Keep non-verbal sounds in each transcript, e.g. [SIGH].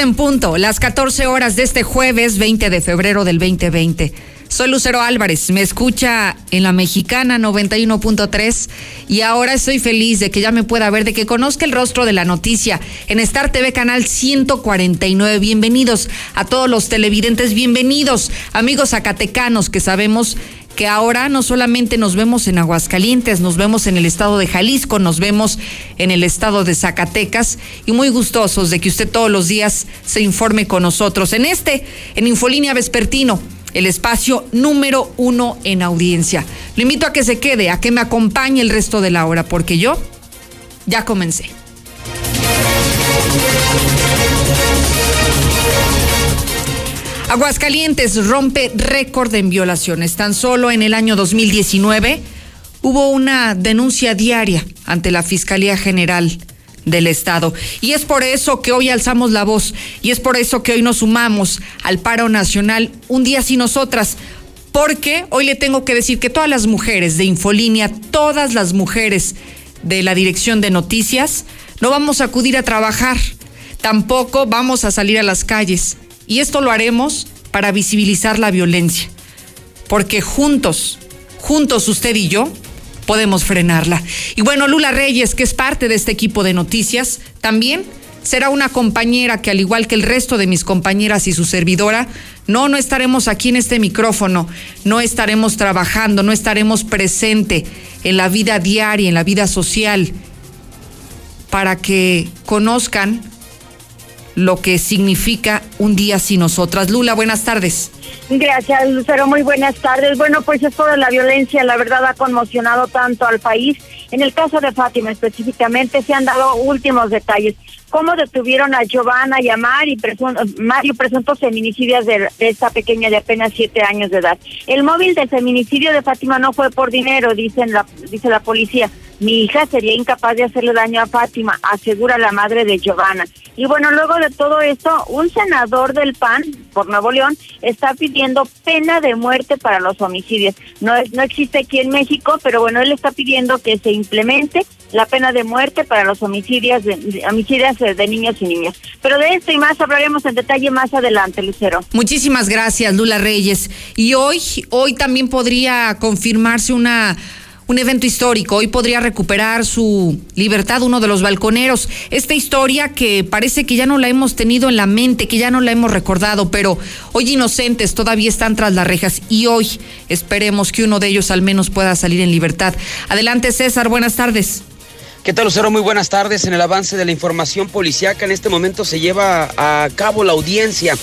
en punto, las 14 horas de este jueves 20 de febrero del 2020. Soy Lucero Álvarez, me escucha en la mexicana 91.3 y ahora estoy feliz de que ya me pueda ver, de que conozca el rostro de la noticia en Star TV Canal 149. Bienvenidos a todos los televidentes, bienvenidos amigos zacatecanos que sabemos que ahora no solamente nos vemos en Aguascalientes, nos vemos en el estado de Jalisco, nos vemos en el estado de Zacatecas y muy gustosos de que usted todos los días se informe con nosotros en este, en Infolínea Vespertino, el espacio número uno en audiencia. Lo invito a que se quede, a que me acompañe el resto de la hora, porque yo ya comencé. Aguascalientes rompe récord en violaciones. Tan solo en el año 2019 hubo una denuncia diaria ante la Fiscalía General del Estado. Y es por eso que hoy alzamos la voz y es por eso que hoy nos sumamos al paro nacional un día sin nosotras. Porque hoy le tengo que decir que todas las mujeres de Infolínea, todas las mujeres de la Dirección de Noticias, no vamos a acudir a trabajar, tampoco vamos a salir a las calles y esto lo haremos para visibilizar la violencia, porque juntos, juntos usted y yo, podemos frenarla. Y bueno, Lula Reyes, que es parte de este equipo de noticias, también será una compañera que al igual que el resto de mis compañeras y su servidora, no, no estaremos aquí en este micrófono, no estaremos trabajando, no estaremos presente en la vida diaria, en la vida social, para que conozcan lo que significa un día sin nosotras. Lula, buenas tardes. Gracias, Lucero. Muy buenas tardes. Bueno, pues esto de la violencia, la verdad, ha conmocionado tanto al país. En el caso de Fátima específicamente, se han dado últimos detalles. Cómo detuvieron a Giovanna y a Mari, Mario, presuntos feminicidios de, esta pequeña de apenas siete años de edad. El móvil del feminicidio de Fátima no fue por dinero, dicen la, dice la policía. Mi hija sería incapaz de hacerle daño a Fátima, asegura la madre de Giovanna. Y bueno, luego de todo esto, un senador del PAN por Nuevo León está pidiendo pena de muerte para los homicidios. No, no existe aquí en México, pero bueno, él está pidiendo que se implemente la pena de muerte para los homicidios de, homicidios de niños y niñas. Pero de esto y más hablaremos en detalle más adelante, Lucero. Muchísimas gracias, Lula Reyes. Y hoy, hoy también podría confirmarse una un evento histórico. Hoy podría recuperar su libertad uno de los balconeros. Esta historia que parece que ya no la hemos tenido en la mente, que ya no la hemos recordado, pero hoy inocentes todavía están tras las rejas y hoy esperemos que uno de ellos al menos pueda salir en libertad. Adelante César, buenas tardes. ¿Qué tal, Lucero? Muy buenas tardes. En el avance de la información policiaca, en este momento se lleva a cabo la audiencia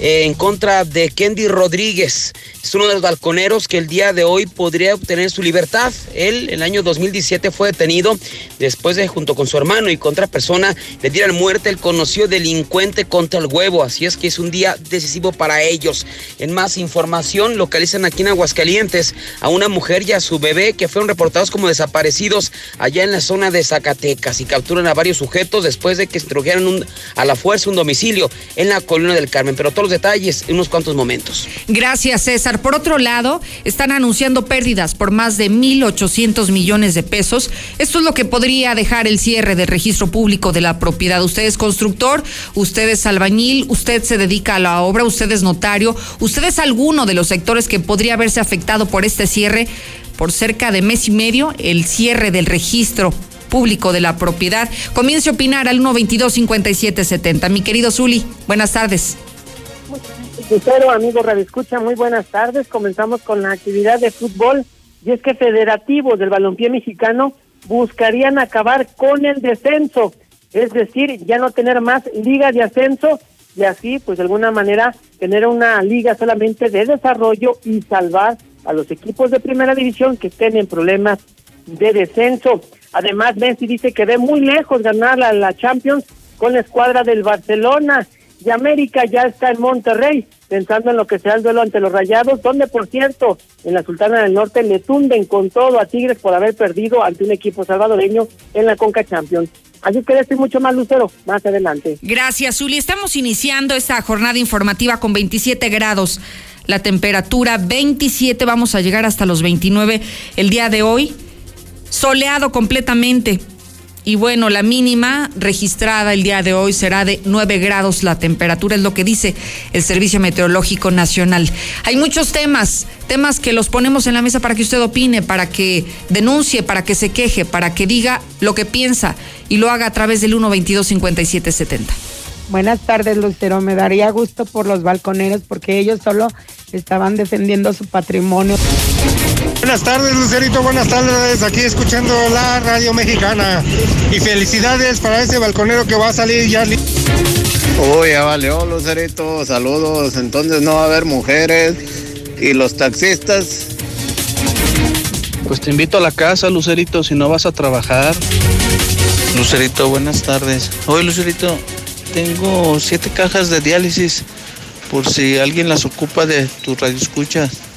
eh, en contra de Kendi Rodríguez. Es uno de los balconeros que el día de hoy podría obtener su libertad. Él, en el año 2017, fue detenido después de, junto con su hermano y contra persona, le dieran muerte el conocido delincuente contra el huevo. Así es que es un día decisivo para ellos. En más información, localizan aquí en Aguascalientes a una mujer y a su bebé que fueron reportados como desaparecidos allá en la zona de Zacatecas y capturan a varios sujetos después de que introdujeran a la fuerza un domicilio en la colina del Carmen. Pero todos detalles en unos cuantos momentos. Gracias, César. Por otro lado, están anunciando pérdidas por más de 1.800 millones de pesos. Esto es lo que podría dejar el cierre del registro público de la propiedad. Usted es constructor, usted es albañil, usted se dedica a la obra, usted es notario, usted es alguno de los sectores que podría haberse afectado por este cierre por cerca de mes y medio, el cierre del registro público de la propiedad. Comience a opinar al 122-5770. Mi querido Zuli, buenas tardes. Lucero, amigo Radio muy buenas tardes. Comenzamos con la actividad de fútbol. Y es que federativos del balompié mexicano buscarían acabar con el descenso, es decir, ya no tener más liga de ascenso y así, pues de alguna manera, tener una liga solamente de desarrollo y salvar a los equipos de primera división que estén en problemas de descenso. Además, Messi dice que ve muy lejos ganar la Champions con la escuadra del Barcelona y América ya está en Monterrey pensando en lo que será el duelo ante los Rayados, donde por cierto en la Sultana del Norte le tunden con todo a Tigres por haber perdido ante un equipo salvadoreño en la Conca Champions. Así que estoy mucho más lucero más adelante. Gracias, Zuli. Estamos iniciando esta jornada informativa con 27 grados. La temperatura 27, vamos a llegar hasta los 29 el día de hoy. Soleado completamente. Y bueno, la mínima registrada el día de hoy será de 9 grados la temperatura, es lo que dice el Servicio Meteorológico Nacional. Hay muchos temas, temas que los ponemos en la mesa para que usted opine, para que denuncie, para que se queje, para que diga lo que piensa y lo haga a través del 122 5770. Buenas tardes, Lucero. Me daría gusto por los balconeros porque ellos solo estaban defendiendo su patrimonio. Buenas tardes, Lucerito. Buenas tardes. Aquí escuchando la radio mexicana. Y felicidades para ese balconero que va a salir ya. Uy, ya valió, Lucerito. Saludos. Entonces no va a haber mujeres. Y los taxistas. Pues te invito a la casa, Lucerito, si no vas a trabajar. Lucerito, buenas tardes. Oye, Lucerito, tengo siete cajas de diálisis por si alguien las ocupa de tu radio escuchas.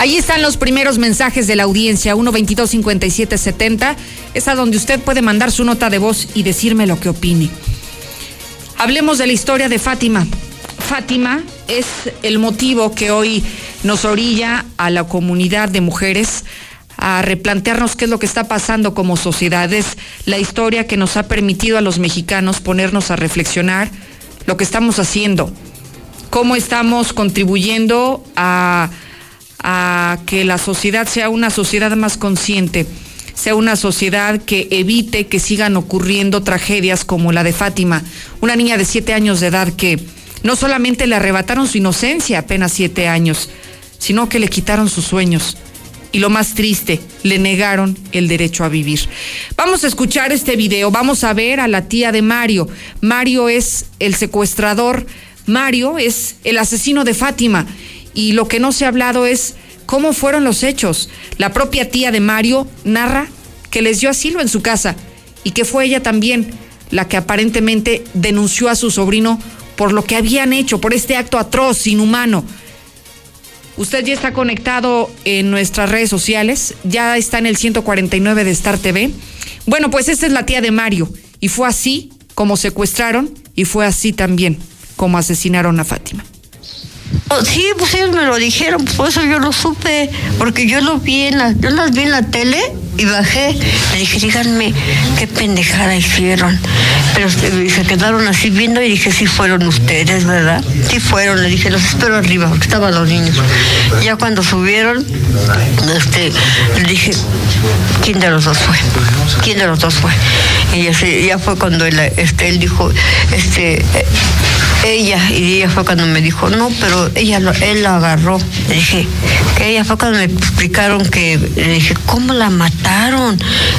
Ahí están los primeros mensajes de la audiencia, 122-5770. Es a donde usted puede mandar su nota de voz y decirme lo que opine. Hablemos de la historia de Fátima. Fátima es el motivo que hoy nos orilla a la comunidad de mujeres a replantearnos qué es lo que está pasando como sociedad. Es la historia que nos ha permitido a los mexicanos ponernos a reflexionar lo que estamos haciendo, cómo estamos contribuyendo a, a que la sociedad sea una sociedad más consciente sea una sociedad que evite que sigan ocurriendo tragedias como la de Fátima, una niña de siete años de edad que no solamente le arrebataron su inocencia, apenas siete años, sino que le quitaron sus sueños. Y lo más triste, le negaron el derecho a vivir. Vamos a escuchar este video, vamos a ver a la tía de Mario. Mario es el secuestrador, Mario es el asesino de Fátima. Y lo que no se ha hablado es cómo fueron los hechos. La propia tía de Mario narra que les dio asilo en su casa y que fue ella también la que aparentemente denunció a su sobrino por lo que habían hecho, por este acto atroz, inhumano. Usted ya está conectado en nuestras redes sociales, ya está en el 149 de Star TV. Bueno, pues esta es la tía de Mario y fue así como secuestraron y fue así también como asesinaron a Fátima. Oh, sí, pues ellos me lo dijeron, por eso yo lo supe, porque yo lo vi en la, yo las vi en la tele y bajé. Le dije, díganme qué pendejada hicieron. Pero se quedaron así viendo y dije, sí fueron ustedes, ¿verdad? Sí fueron. Le dije, los espero arriba, porque estaban los niños. Ya cuando subieron, este, le dije, ¿quién de los dos fue? ¿Quién de los dos fue? Y ya, ya fue cuando él, este, él dijo, este, ella, y ella fue cuando me dijo, no, pero ella lo, él la agarró. Le dije, ella fue cuando me explicaron que, le dije, ¿cómo la mataron?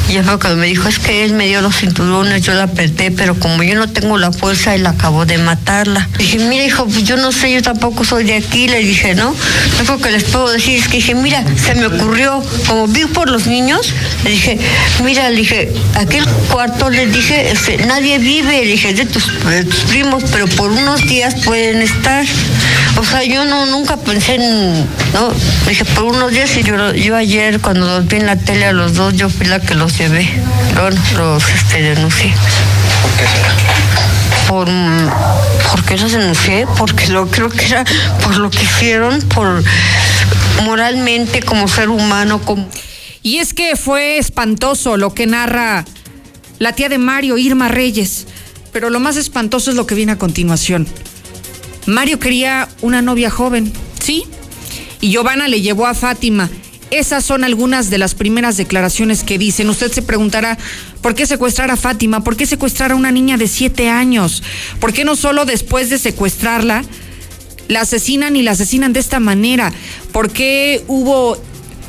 Y ella fue cuando me dijo, es que él me dio los cinturones, yo la apreté, pero como yo no tengo la fuerza, él acabó de matarla. Le dije, mira, hijo, pues yo no sé, yo tampoco soy de aquí, le dije, ¿no? Lo que les puedo decir es que dije, mira, se me ocurrió, como vi por los niños, le dije, mira, le dije, aquel cuarto, le dije, nadie vive, le dije, de tus, de tus primos, pero por unos días pueden estar. O sea, yo no nunca pensé en, no, dije por unos días y yo, yo ayer cuando los vi en la tele a los dos, yo fui la que los llevé. Bueno, los este, denuncié. ¿Por qué será? Por, ¿Por qué los denuncié? Porque lo creo que era por lo que hicieron, por moralmente como ser humano, como... Y es que fue espantoso lo que narra la tía de Mario, Irma Reyes. Pero lo más espantoso es lo que viene a continuación. Mario quería una novia joven, ¿sí? Y Giovanna le llevó a Fátima. Esas son algunas de las primeras declaraciones que dicen. Usted se preguntará, ¿por qué secuestrar a Fátima? ¿Por qué secuestrar a una niña de siete años? ¿Por qué no solo después de secuestrarla la asesinan y la asesinan de esta manera? ¿Por qué hubo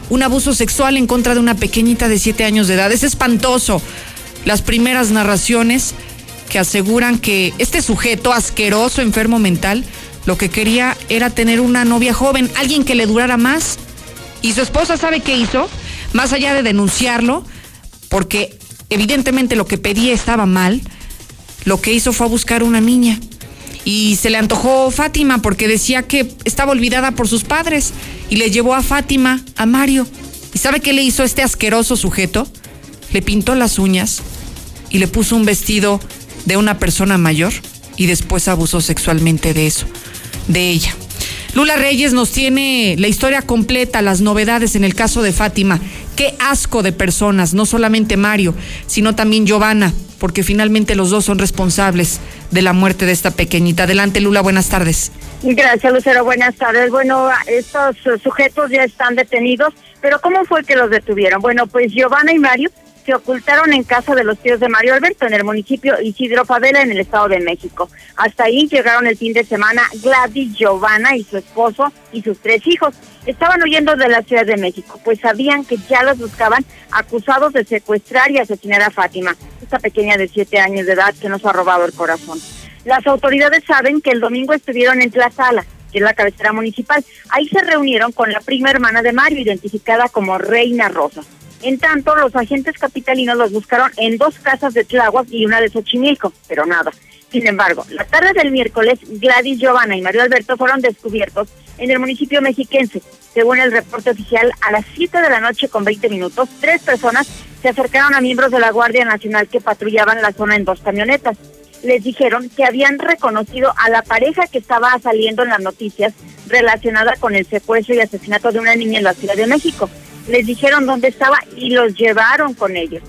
un abuso sexual en contra de una pequeñita de siete años de edad? Es espantoso. Las primeras narraciones que aseguran que este sujeto asqueroso, enfermo mental, lo que quería era tener una novia joven, alguien que le durara más. Y su esposa sabe qué hizo, más allá de denunciarlo, porque evidentemente lo que pedía estaba mal, lo que hizo fue buscar una niña. Y se le antojó Fátima porque decía que estaba olvidada por sus padres y le llevó a Fátima, a Mario. ¿Y sabe qué le hizo este asqueroso sujeto? Le pintó las uñas y le puso un vestido de una persona mayor y después abusó sexualmente de eso, de ella. Lula Reyes nos tiene la historia completa, las novedades en el caso de Fátima. Qué asco de personas, no solamente Mario, sino también Giovanna, porque finalmente los dos son responsables de la muerte de esta pequeñita. Adelante, Lula, buenas tardes. Gracias, Lucero. Buenas tardes. Bueno, estos sujetos ya están detenidos, pero ¿cómo fue que los detuvieron? Bueno, pues Giovanna y Mario se ocultaron en casa de los tíos de Mario Alberto en el municipio Isidro Favela en el Estado de México. Hasta ahí llegaron el fin de semana Gladys Giovanna y su esposo y sus tres hijos. Estaban huyendo de la Ciudad de México, pues sabían que ya los buscaban acusados de secuestrar y asesinar a Fátima, esta pequeña de siete años de edad que nos ha robado el corazón. Las autoridades saben que el domingo estuvieron en Tlazala, que es la cabecera municipal. Ahí se reunieron con la prima hermana de Mario, identificada como Reina Rosa. En tanto, los agentes capitalinos los buscaron en dos casas de Tláhuac y una de Xochimilco, pero nada. Sin embargo, la tarde del miércoles, Gladys Giovanna y Mario Alberto fueron descubiertos en el municipio mexiquense. Según el reporte oficial, a las 7 de la noche con 20 minutos, tres personas se acercaron a miembros de la Guardia Nacional que patrullaban la zona en dos camionetas. Les dijeron que habían reconocido a la pareja que estaba saliendo en las noticias relacionada con el secuestro y asesinato de una niña en la Ciudad de México les dijeron dónde estaba y los llevaron con ellos.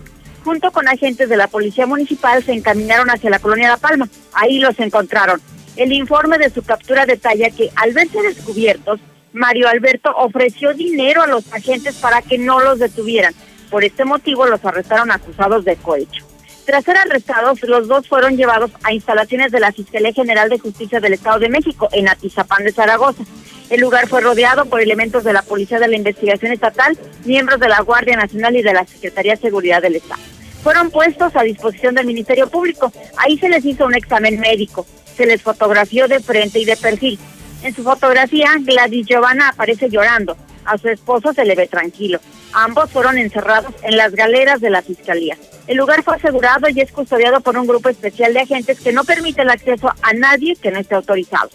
Junto con agentes de la Policía Municipal se encaminaron hacia la colonia La Palma. Ahí los encontraron. El informe de su captura detalla que al verse descubiertos, Mario Alberto ofreció dinero a los agentes para que no los detuvieran. Por este motivo los arrestaron acusados de cohecho. Tras ser arrestados, los dos fueron llevados a instalaciones de la Fiscalía General de Justicia del Estado de México en Atizapán de Zaragoza. El lugar fue rodeado por elementos de la Policía de la Investigación Estatal, miembros de la Guardia Nacional y de la Secretaría de Seguridad del Estado. Fueron puestos a disposición del Ministerio Público. Ahí se les hizo un examen médico. Se les fotografió de frente y de perfil. En su fotografía, Gladys Giovanna aparece llorando. A su esposo se le ve tranquilo. Ambos fueron encerrados en las galeras de la Fiscalía. El lugar fue asegurado y es custodiado por un grupo especial de agentes que no permite el acceso a nadie que no esté autorizado.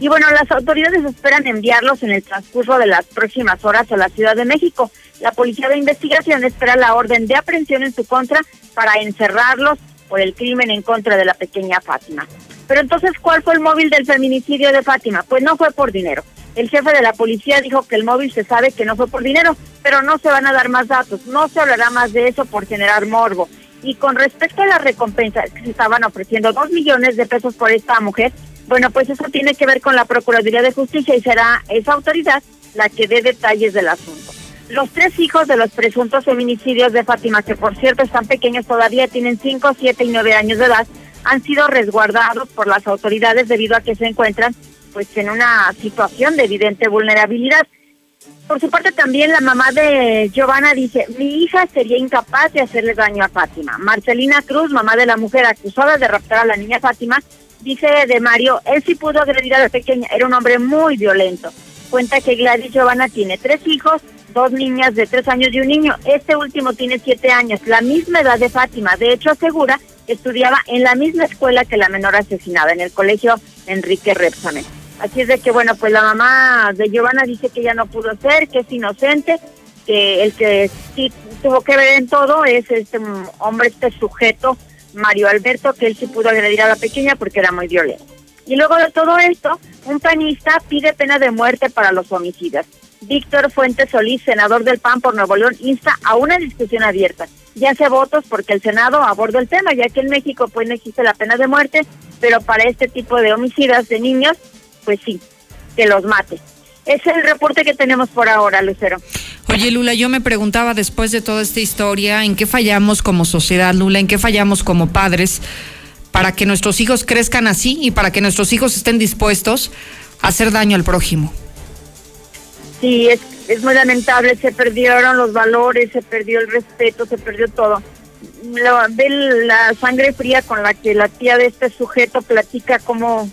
Y bueno, las autoridades esperan enviarlos en el transcurso de las próximas horas a la Ciudad de México. La Policía de Investigación espera la orden de aprehensión en su contra para encerrarlos por el crimen en contra de la pequeña Fátima. Pero entonces, ¿cuál fue el móvil del feminicidio de Fátima? Pues no fue por dinero. El jefe de la policía dijo que el móvil se sabe que no fue por dinero, pero no se van a dar más datos, no se hablará más de eso por generar morbo. Y con respecto a la recompensa que se estaban ofreciendo dos millones de pesos por esta mujer, bueno, pues eso tiene que ver con la Procuraduría de Justicia y será esa autoridad la que dé detalles del asunto. Los tres hijos de los presuntos feminicidios de Fátima, que por cierto están pequeños todavía, tienen 5, 7 y 9 años de edad, han sido resguardados por las autoridades debido a que se encuentran pues en una situación de evidente vulnerabilidad. Por su parte también la mamá de Giovanna dice, mi hija sería incapaz de hacerle daño a Fátima. Marcelina Cruz, mamá de la mujer acusada de raptar a la niña Fátima, dice de Mario, él sí pudo agredir a la pequeña, era un hombre muy violento. Cuenta que Gladys Giovanna tiene tres hijos, dos niñas de tres años y un niño. Este último tiene siete años, la misma edad de Fátima. De hecho, asegura que estudiaba en la misma escuela que la menor asesinada, en el colegio Enrique Repsamen. Así es de que, bueno, pues la mamá de Giovanna dice que ya no pudo ser, que es inocente, que el que sí tuvo que ver en todo es este hombre, este sujeto Mario Alberto, que él sí pudo agredir a la pequeña porque era muy violento. Y luego de todo esto, un panista pide pena de muerte para los homicidas. Víctor Fuentes Solís, senador del PAN por Nuevo León, insta a una discusión abierta. Ya hace votos porque el Senado aborda el tema, ya que en México pues no existe la pena de muerte, pero para este tipo de homicidas de niños, pues sí, que los mate. Es el reporte que tenemos por ahora, Lucero. Oye, Lula, yo me preguntaba después de toda esta historia, ¿en qué fallamos como sociedad, Lula? ¿En qué fallamos como padres para que nuestros hijos crezcan así y para que nuestros hijos estén dispuestos a hacer daño al prójimo? Sí, es, es muy lamentable, se perdieron los valores, se perdió el respeto, se perdió todo. La, ve la sangre fría con la que la tía de este sujeto platica cómo,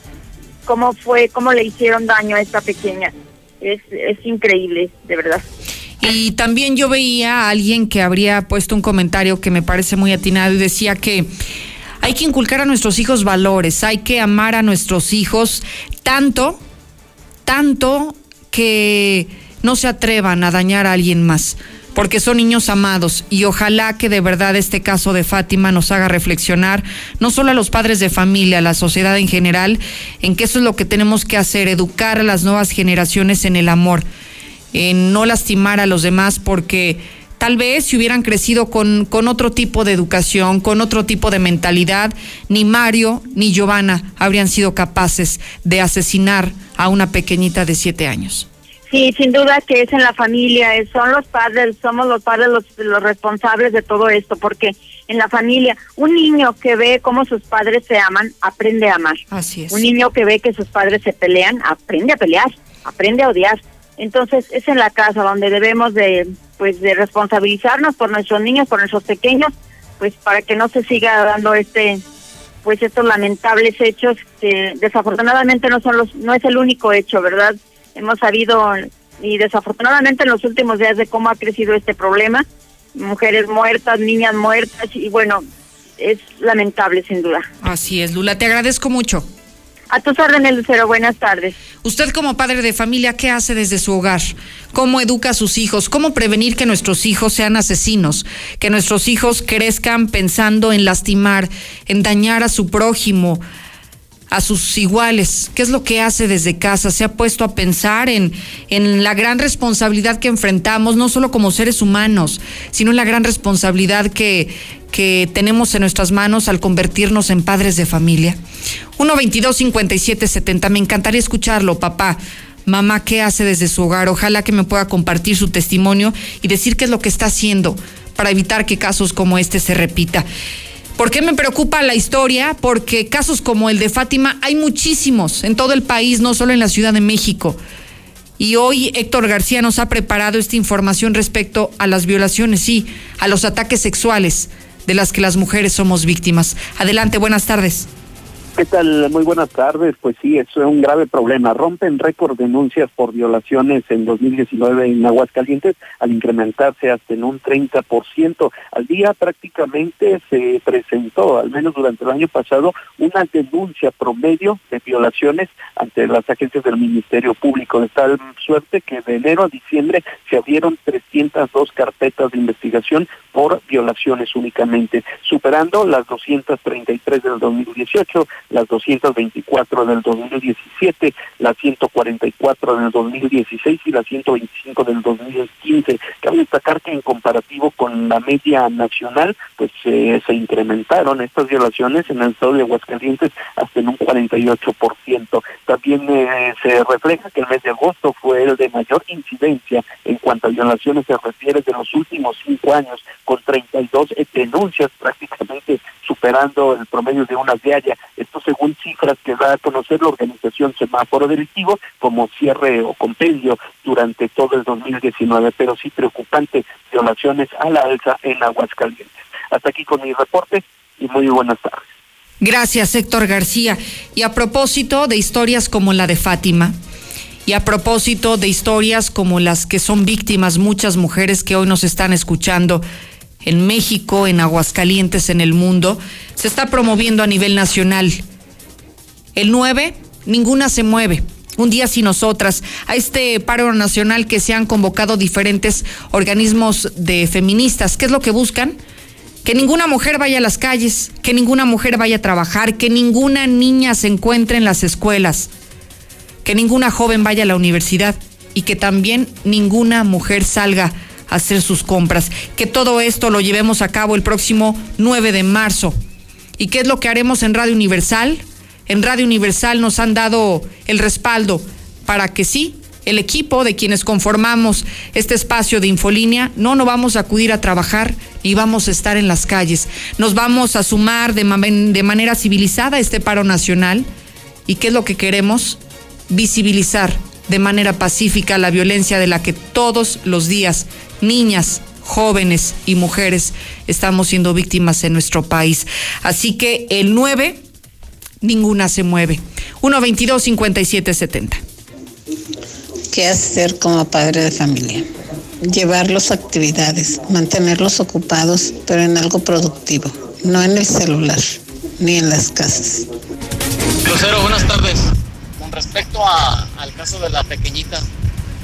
cómo fue, cómo le hicieron daño a esta pequeña es, es increíble, de verdad. Y también yo veía a alguien que habría puesto un comentario que me parece muy atinado y decía que hay que inculcar a nuestros hijos valores, hay que amar a nuestros hijos tanto, tanto que no se atrevan a dañar a alguien más. Porque son niños amados y ojalá que de verdad este caso de Fátima nos haga reflexionar, no solo a los padres de familia, a la sociedad en general, en que eso es lo que tenemos que hacer, educar a las nuevas generaciones en el amor, en no lastimar a los demás porque tal vez si hubieran crecido con, con otro tipo de educación, con otro tipo de mentalidad, ni Mario ni Giovanna habrían sido capaces de asesinar a una pequeñita de siete años. Sí, sin duda que es en la familia, son los padres, somos los padres los, los responsables de todo esto, porque en la familia, un niño que ve cómo sus padres se aman, aprende a amar. Así es. Un niño que ve que sus padres se pelean, aprende a pelear, aprende a odiar. Entonces es en la casa donde debemos de, pues, de responsabilizarnos por nuestros niños, por nuestros pequeños, pues para que no se siga dando este, pues estos lamentables hechos que desafortunadamente no son los, no es el único hecho, ¿verdad? Hemos sabido y desafortunadamente en los últimos días de cómo ha crecido este problema, mujeres muertas, niñas muertas y bueno, es lamentable sin duda. Así es, Lula, te agradezco mucho. A tus órdenes, Lucero, buenas tardes. Usted como padre de familia, ¿qué hace desde su hogar? ¿Cómo educa a sus hijos? ¿Cómo prevenir que nuestros hijos sean asesinos? Que nuestros hijos crezcan pensando en lastimar, en dañar a su prójimo, a sus iguales. ¿Qué es lo que hace desde casa? Se ha puesto a pensar en, en la gran responsabilidad que enfrentamos, no solo como seres humanos, sino en la gran responsabilidad que, que tenemos en nuestras manos al convertirnos en padres de familia. 1 22 57 70 Me encantaría escucharlo, papá. Mamá, ¿qué hace desde su hogar? Ojalá que me pueda compartir su testimonio y decir qué es lo que está haciendo para evitar que casos como este se repita. ¿Por qué me preocupa la historia? Porque casos como el de Fátima hay muchísimos en todo el país, no solo en la Ciudad de México. Y hoy Héctor García nos ha preparado esta información respecto a las violaciones, sí, a los ataques sexuales de las que las mujeres somos víctimas. Adelante, buenas tardes. ¿Qué tal? Muy buenas tardes. Pues sí, es un grave problema. Rompen récord denuncias por violaciones en 2019 en Aguascalientes al incrementarse hasta en un 30%. Al día prácticamente se presentó, al menos durante el año pasado, una denuncia promedio de violaciones ante las agencias del Ministerio Público, de tal suerte que de enero a diciembre se abrieron 302 carpetas de investigación por violaciones únicamente, superando las 233 del 2018, las 224 del 2017, las 144 del 2016 y las 125 del 2015. Cabe destacar que en comparativo con la media nacional, pues eh, se incrementaron estas violaciones en el estado de Aguascalientes hasta en un 48%. También eh, se refleja que el mes de agosto fue el de mayor incidencia en cuanto a violaciones se refiere de los últimos cinco años, con 32 denuncias prácticamente superando el promedio de una diaria. Esto según cifras que da a conocer la organización Semáforo Delictivo como cierre o compendio durante todo el 2019, pero sí preocupante violaciones a la alza en Aguascalientes. Hasta aquí con mi reporte y muy buenas tardes. Gracias, Héctor García. Y a propósito de historias como la de Fátima, y a propósito de historias como las que son víctimas muchas mujeres que hoy nos están escuchando en México, en Aguascalientes, en el mundo, se está promoviendo a nivel nacional. El 9, ninguna se mueve. Un día sin nosotras, a este paro nacional que se han convocado diferentes organismos de feministas. ¿Qué es lo que buscan? Que ninguna mujer vaya a las calles, que ninguna mujer vaya a trabajar, que ninguna niña se encuentre en las escuelas, que ninguna joven vaya a la universidad y que también ninguna mujer salga a hacer sus compras. Que todo esto lo llevemos a cabo el próximo 9 de marzo. ¿Y qué es lo que haremos en Radio Universal? En Radio Universal nos han dado el respaldo para que sí, el equipo de quienes conformamos este espacio de Infolínea, no nos vamos a acudir a trabajar y vamos a estar en las calles. Nos vamos a sumar de, manera civilizada a este paro nacional. ¿Y qué es lo que queremos? Visibilizar de manera pacífica la violencia de la que todos los días niñas, jóvenes y mujeres estamos siendo víctimas en nuestro país. Así que el 9, ninguna se mueve. 122 5770 ¿Qué hacer como padre de familia? Llevarlos a actividades, mantenerlos ocupados, pero en algo productivo, no en el celular, ni en las casas. Lucero, buenas tardes. Con respecto a, al caso de la pequeñita,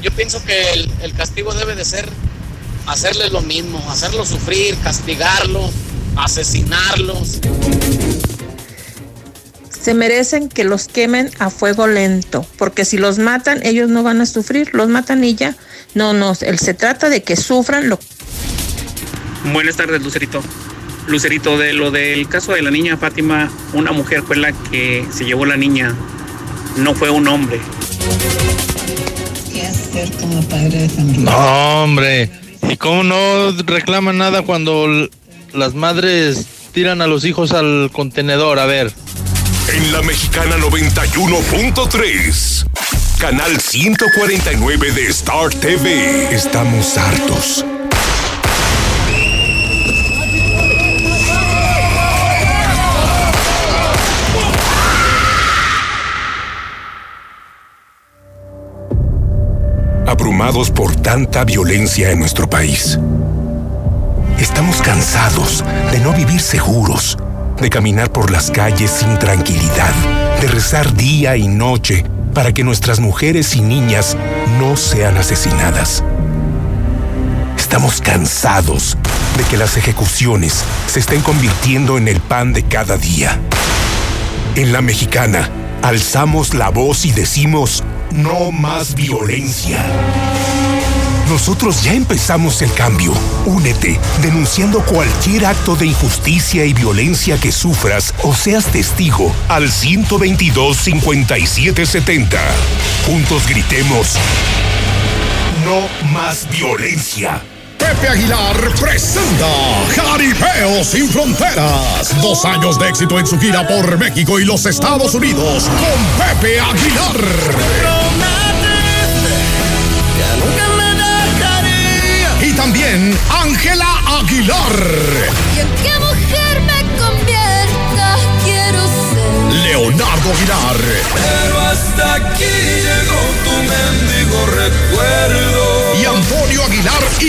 yo pienso que el, el castigo debe de ser hacerles lo mismo, hacerlos sufrir, castigarlos, asesinarlos. Se merecen que los quemen a fuego lento, porque si los matan, ellos no van a sufrir, los matan y ya. No, no, él se trata de que sufran lo Buenas tardes, Lucerito. Lucerito, de lo del caso de la niña Fátima, una mujer fue la que se llevó la niña, no fue un hombre. ¿Qué hacer como padre de familia? No, hombre. ¿Y cómo no reclaman nada cuando las madres tiran a los hijos al contenedor? A ver. En la mexicana 91.3, canal 149 de Star TV. Estamos hartos. Abrumados por tanta violencia en nuestro país. Estamos cansados de no vivir seguros, de caminar por las calles sin tranquilidad, de rezar día y noche para que nuestras mujeres y niñas no sean asesinadas. Estamos cansados de que las ejecuciones se estén convirtiendo en el pan de cada día. En la mexicana, alzamos la voz y decimos, no más violencia. Nosotros ya empezamos el cambio. Únete, denunciando cualquier acto de injusticia y violencia que sufras o seas testigo al 122-5770. Juntos gritemos, no más violencia. Pepe Aguilar presenta Jaripeo sin Fronteras. Dos años de éxito en su gira por México y los Estados Unidos con Pepe Aguilar.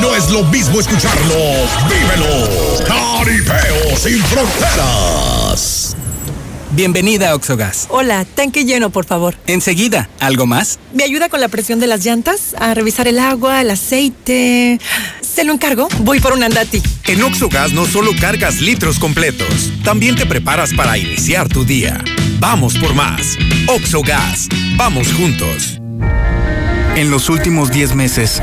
No es lo mismo escucharlo, vívelo. Caripeo sin fronteras. Bienvenida a Oxogas. Hola, tanque lleno, por favor. Enseguida, ¿algo más? ¿Me ayuda con la presión de las llantas? A revisar el agua, el aceite. ¿Se lo encargo? Voy por un andati. En Oxogas no solo cargas litros completos, también te preparas para iniciar tu día. Vamos por más. Oxogas. Vamos juntos. En los últimos 10 meses,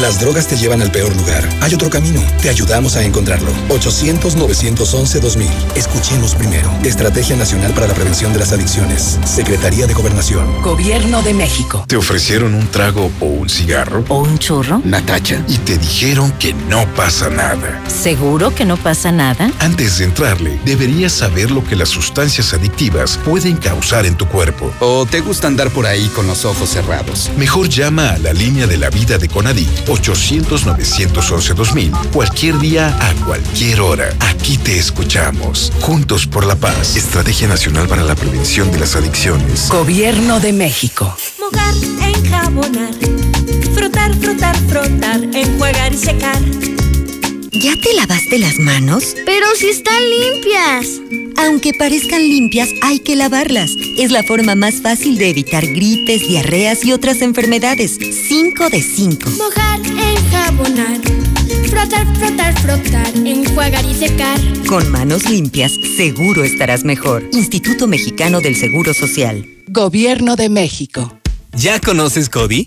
Las drogas te llevan al peor lugar. Hay otro camino. Te ayudamos a encontrarlo. 800-911-2000. Escuchemos primero. Estrategia Nacional para la Prevención de las Adicciones. Secretaría de Gobernación. Gobierno de México. ¿Te ofrecieron un trago o un cigarro? ¿O un churro? Natacha. Y te dijeron que no pasa nada. ¿Seguro que no pasa nada? Antes de entrarle, deberías saber lo que las sustancias adictivas pueden causar en tu cuerpo. ¿O te gusta andar por ahí con los ojos cerrados? Mejor llama a la línea de la vida de Conadic 800-911-2000. Cualquier día, a cualquier hora. Aquí te escuchamos. Juntos por la paz. Estrategia Nacional para la Prevención de las Adicciones. Gobierno de México. Mojar, enjabonar, frotar, frotar, frotar, enjuagar y secar. ¿Ya te lavaste las manos? Pero si están limpias. Aunque parezcan limpias, hay que lavarlas. Es la forma más fácil de evitar gripes, diarreas y otras enfermedades. 5 de 5. Mojar, enjabonar, frotar, frotar, frotar, enjuagar y secar. Con manos limpias, seguro estarás mejor. Instituto Mexicano del Seguro Social. Gobierno de México. ¿Ya conoces Cody?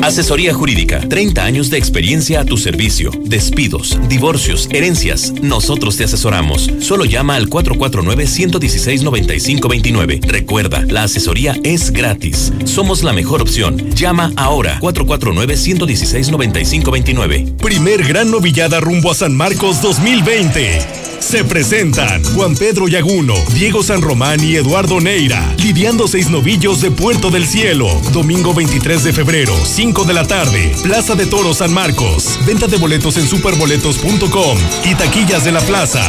Asesoría Jurídica. 30 años de experiencia a tu servicio. Despidos, divorcios, herencias. Nosotros te asesoramos. Solo llama al 449-116-9529. Recuerda, la asesoría es gratis. Somos la mejor opción. Llama ahora. 449-116-9529. Primer gran novillada rumbo a San Marcos 2020. Se presentan Juan Pedro Yaguno, Diego San Román y Eduardo Neira, lidiando seis novillos de Puerto del Cielo. Domingo 23 de febrero, 5 de la tarde, Plaza de Toro San Marcos. Venta de boletos en superboletos.com y taquillas de la plaza.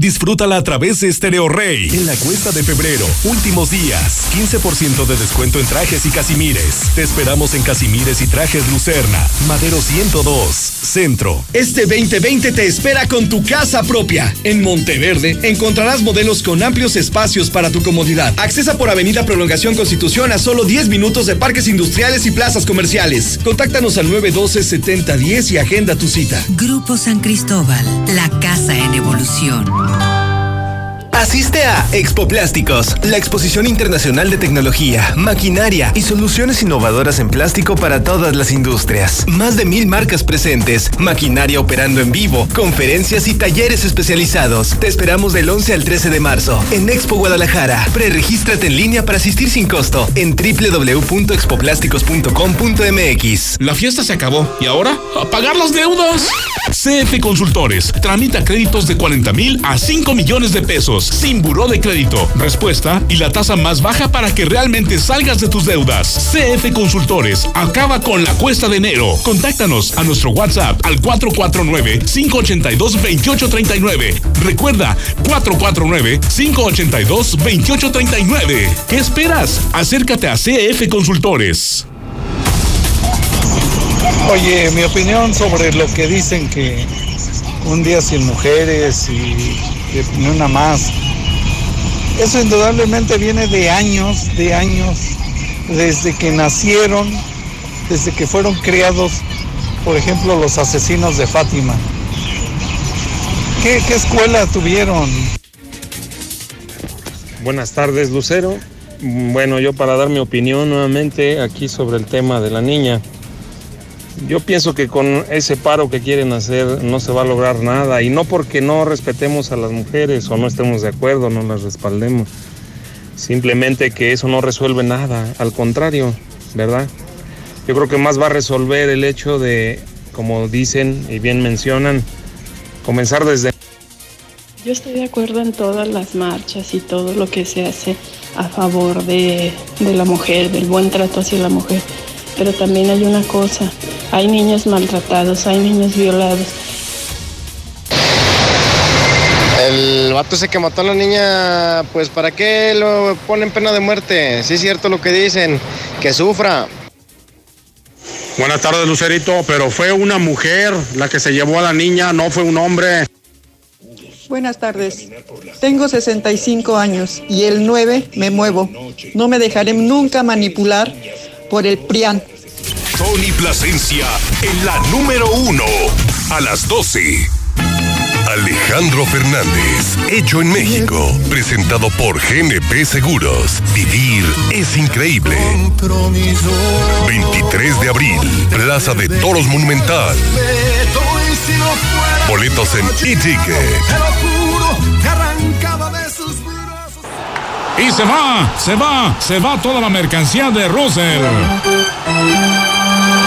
Disfrútala a través de Stereo Rey. En la cuesta de febrero, últimos días, 15% de descuento en trajes y casimires. Te esperamos en Casimires y Trajes Lucerna, Madero 102, Centro. Este 2020 te espera con tu casa propia. En Monteverde encontrarás modelos con amplios espacios para tu comodidad. Accesa por Avenida Prolongación Constitución a solo 10 minutos de parques industriales y plazas comerciales. Contáctanos al 912-7010 y agenda tu cita. Grupo San Cristóbal, la casa en evolución. Asiste a Expo Plásticos, la exposición internacional de tecnología, maquinaria y soluciones innovadoras en plástico para todas las industrias. Más de mil marcas presentes, maquinaria operando en vivo, conferencias y talleres especializados. Te esperamos del 11 al 13 de marzo en Expo Guadalajara. Preregístrate en línea para asistir sin costo en www.expoplásticos.com.mx. La fiesta se acabó y ahora a pagar las deudas. CF Consultores tramita créditos de 40 mil a 5 millones de pesos sin buró de crédito. Respuesta y la tasa más baja para que realmente salgas de tus deudas. CF Consultores acaba con la cuesta de enero. Contáctanos a nuestro WhatsApp al 449-582-2839. Recuerda, 449-582-2839. ¿Qué esperas? Acércate a CF Consultores. Oye, mi opinión sobre lo que dicen que un día sin mujeres y ni una más. Eso indudablemente viene de años, de años, desde que nacieron, desde que fueron criados, por ejemplo, los asesinos de Fátima. ¿Qué, qué escuela tuvieron? Buenas tardes, Lucero. Bueno, yo para dar mi opinión nuevamente aquí sobre el tema de la niña. Yo pienso que con ese paro que quieren hacer no se va a lograr nada y no porque no respetemos a las mujeres o no estemos de acuerdo, no las respaldemos. Simplemente que eso no resuelve nada, al contrario, ¿verdad? Yo creo que más va a resolver el hecho de, como dicen y bien mencionan, comenzar desde... Yo estoy de acuerdo en todas las marchas y todo lo que se hace a favor de, de la mujer, del buen trato hacia la mujer. Pero también hay una cosa, hay niños maltratados, hay niños violados. El vato ese que mató a la niña, pues ¿para qué lo ponen pena de muerte? Sí es cierto lo que dicen, que sufra. Buenas tardes, Lucerito, pero fue una mujer la que se llevó a la niña, no fue un hombre. Buenas tardes. Tengo 65 años y el 9 me muevo. No me dejaré nunca manipular por el PRIAN. Tony Plasencia en la número uno a las 12. Alejandro Fernández, hecho en México, presentado por GNP Seguros. Vivir es increíble. 23 de abril, Plaza de Toros Monumental. Boletos en e-ticket. Y se va, se va, se va toda la mercancía de Russell.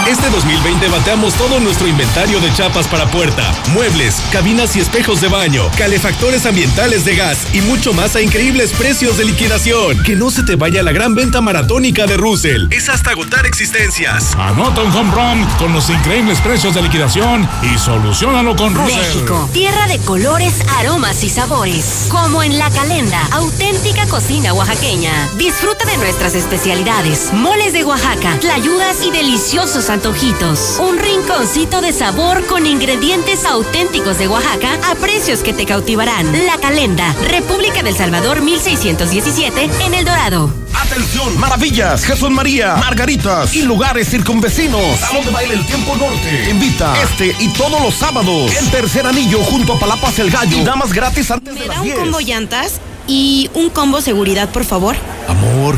Este 2020 bateamos todo nuestro inventario de chapas para puerta, muebles, cabinas y espejos de baño, calefactores ambientales de gas y mucho más a increíbles precios de liquidación. Que no se te vaya la gran venta maratónica de Russell. Es hasta agotar existencias. Anota un home run con los increíbles precios de liquidación y solucionalo con Russell. México, tierra de colores, aromas y sabores. Como en La Calenda, auténtica cocina oaxaqueña. Disfruta de nuestras especialidades, moles de Oaxaca, tlayudas y deliciosos antojitos. Un rinconcito de sabor con ingredientes auténticos de Oaxaca a precios que te cautivarán. La Calenda, República del Salvador 1617 en El Dorado. Atención, maravillas, Jesús María, Margaritas y lugares circunvecinos. Salón de baile El Tiempo Norte. Invita este y todos los sábados. El tercer anillo junto a Palapas El Gallo. Damas gratis antes de ¿Me las da un 10. combo llantas? Y un combo seguridad, por favor. Amor,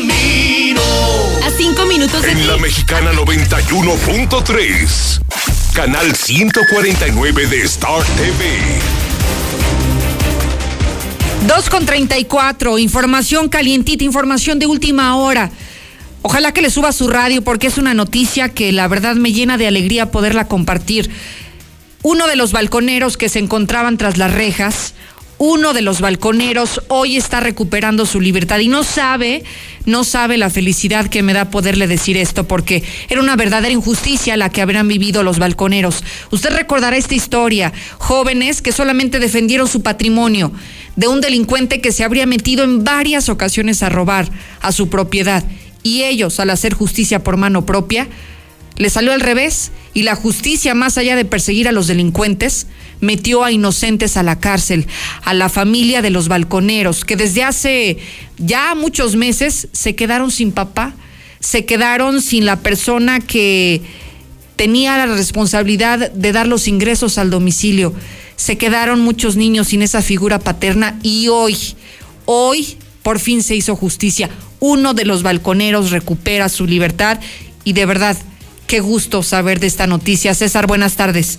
camino. A 5 minutos de En la mexicana 91.3. Canal 149 de Star TV. 2 con 34, información calientita, información de última hora. Ojalá que le suba su radio porque es una noticia que la verdad me llena de alegría poderla compartir. Uno de los balconeros que se encontraban tras las rejas, uno de los balconeros hoy está recuperando su libertad y no sabe, no sabe la felicidad que me da poderle decir esto porque era una verdadera injusticia la que habrán vivido los balconeros. Usted recordará esta historia, jóvenes que solamente defendieron su patrimonio de un delincuente que se habría metido en varias ocasiones a robar a su propiedad y ellos al hacer justicia por mano propia le salió al revés y la justicia, más allá de perseguir a los delincuentes, metió a inocentes a la cárcel, a la familia de los balconeros, que desde hace ya muchos meses se quedaron sin papá, se quedaron sin la persona que tenía la responsabilidad de dar los ingresos al domicilio. Se quedaron muchos niños sin esa figura paterna y hoy, hoy por fin se hizo justicia. Uno de los balconeros recupera su libertad y de verdad, qué gusto saber de esta noticia. César, buenas tardes.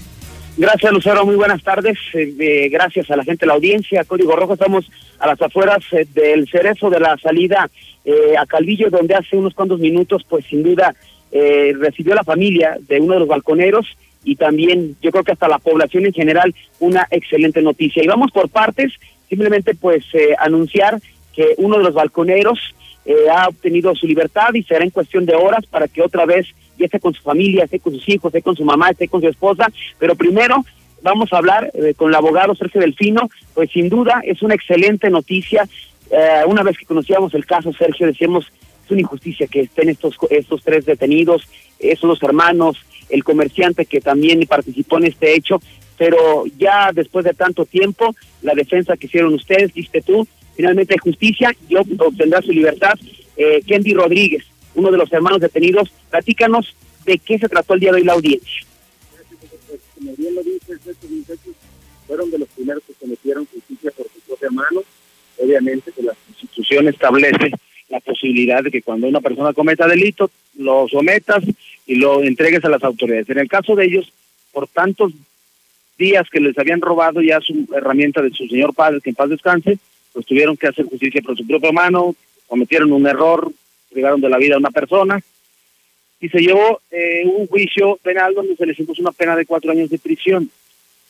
Gracias, Lucero. Muy buenas tardes. Eh, eh, gracias a la gente la audiencia. Código Rojo, estamos a las afueras eh, del cerezo de la salida eh, a Calvillo, donde hace unos cuantos minutos, pues sin duda, eh, recibió la familia de uno de los balconeros y también, yo creo que hasta la población en general, una excelente noticia. Y vamos por partes, simplemente pues anunciar que uno de los balconeros ha obtenido su libertad y será en cuestión de horas para que otra vez ya esté con su familia, esté con sus hijos, esté con su mamá, esté con su esposa, pero primero vamos a hablar eh, con el abogado Sergio Delfino, pues sin duda es una excelente noticia. Eh, una vez que conocíamos el caso, Sergio, decíamos, es una injusticia que estén estos, estos tres detenidos, esos dos hermanos, el comerciante que también participó en este hecho, pero ya después de tanto tiempo, la defensa que hicieron ustedes, diste tú, finalmente hay justicia y obtendrá su libertad. Eh, Kendi Rodríguez, uno de los hermanos detenidos, platícanos de qué se trató el día de hoy la audiencia. como bien lo dices, estos muchachos fueron de los primeros que cometieron justicia por su propia mano. Obviamente que la Constitución establece la posibilidad de que cuando una persona cometa delito, lo sometas y lo entregues a las autoridades. En el caso de ellos, por tantos días que les habían robado ya su herramienta de su señor padre, que en paz descanse, pues tuvieron que hacer justicia por su propia mano, cometieron un error, privaron de la vida a una persona, y se llevó eh, un juicio penal donde se les impuso una pena de cuatro años de prisión.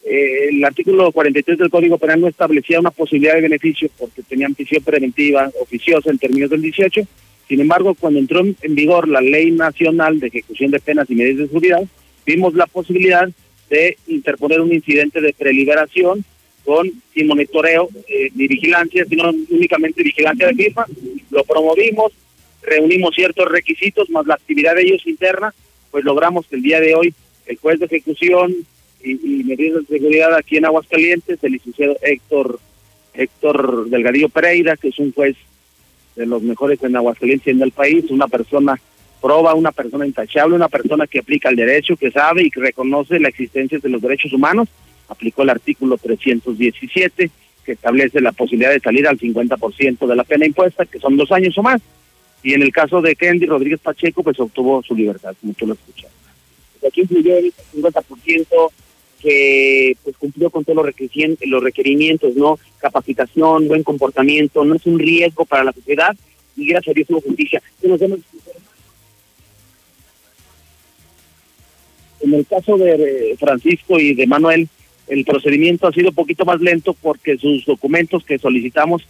eh, el artículo 43 del Código Penal no establecía una posibilidad de beneficio porque tenían prisión preventiva oficiosa en términos del 18. Sin embargo, cuando entró en vigor la Ley Nacional de Ejecución de Penas y Medidas de Seguridad, vimos la posibilidad de interponer un incidente de preliberación con sin monitoreo eh, ni vigilancia, sino únicamente vigilancia de FIFA. Lo promovimos, reunimos ciertos requisitos más la actividad de ellos interna, pues logramos que el día de hoy el juez de ejecución y, medidas de seguridad aquí en Aguascalientes, el licenciado Héctor Héctor Delgadillo Pereira, que es un juez de los mejores en Aguascalientes y en el país, una persona proba, una persona intachable, una persona que aplica el derecho, que sabe y que reconoce la existencia de los derechos humanos, aplicó el artículo 317, que establece la posibilidad de salir al 50% de la pena impuesta, que son dos años o más. Y en el caso de Kendi Rodríguez Pacheco, pues obtuvo su libertad, como tú lo escuchas. Aquí incluyó el 50% que pues cumplió con todos los requerimientos, ¿no? Capacitación, buen comportamiento, no es un riesgo para la sociedad y gracias a Dios hubo justicia. En el caso de Francisco y de Manuel, el procedimiento ha sido un poquito más lento porque sus documentos que solicitamos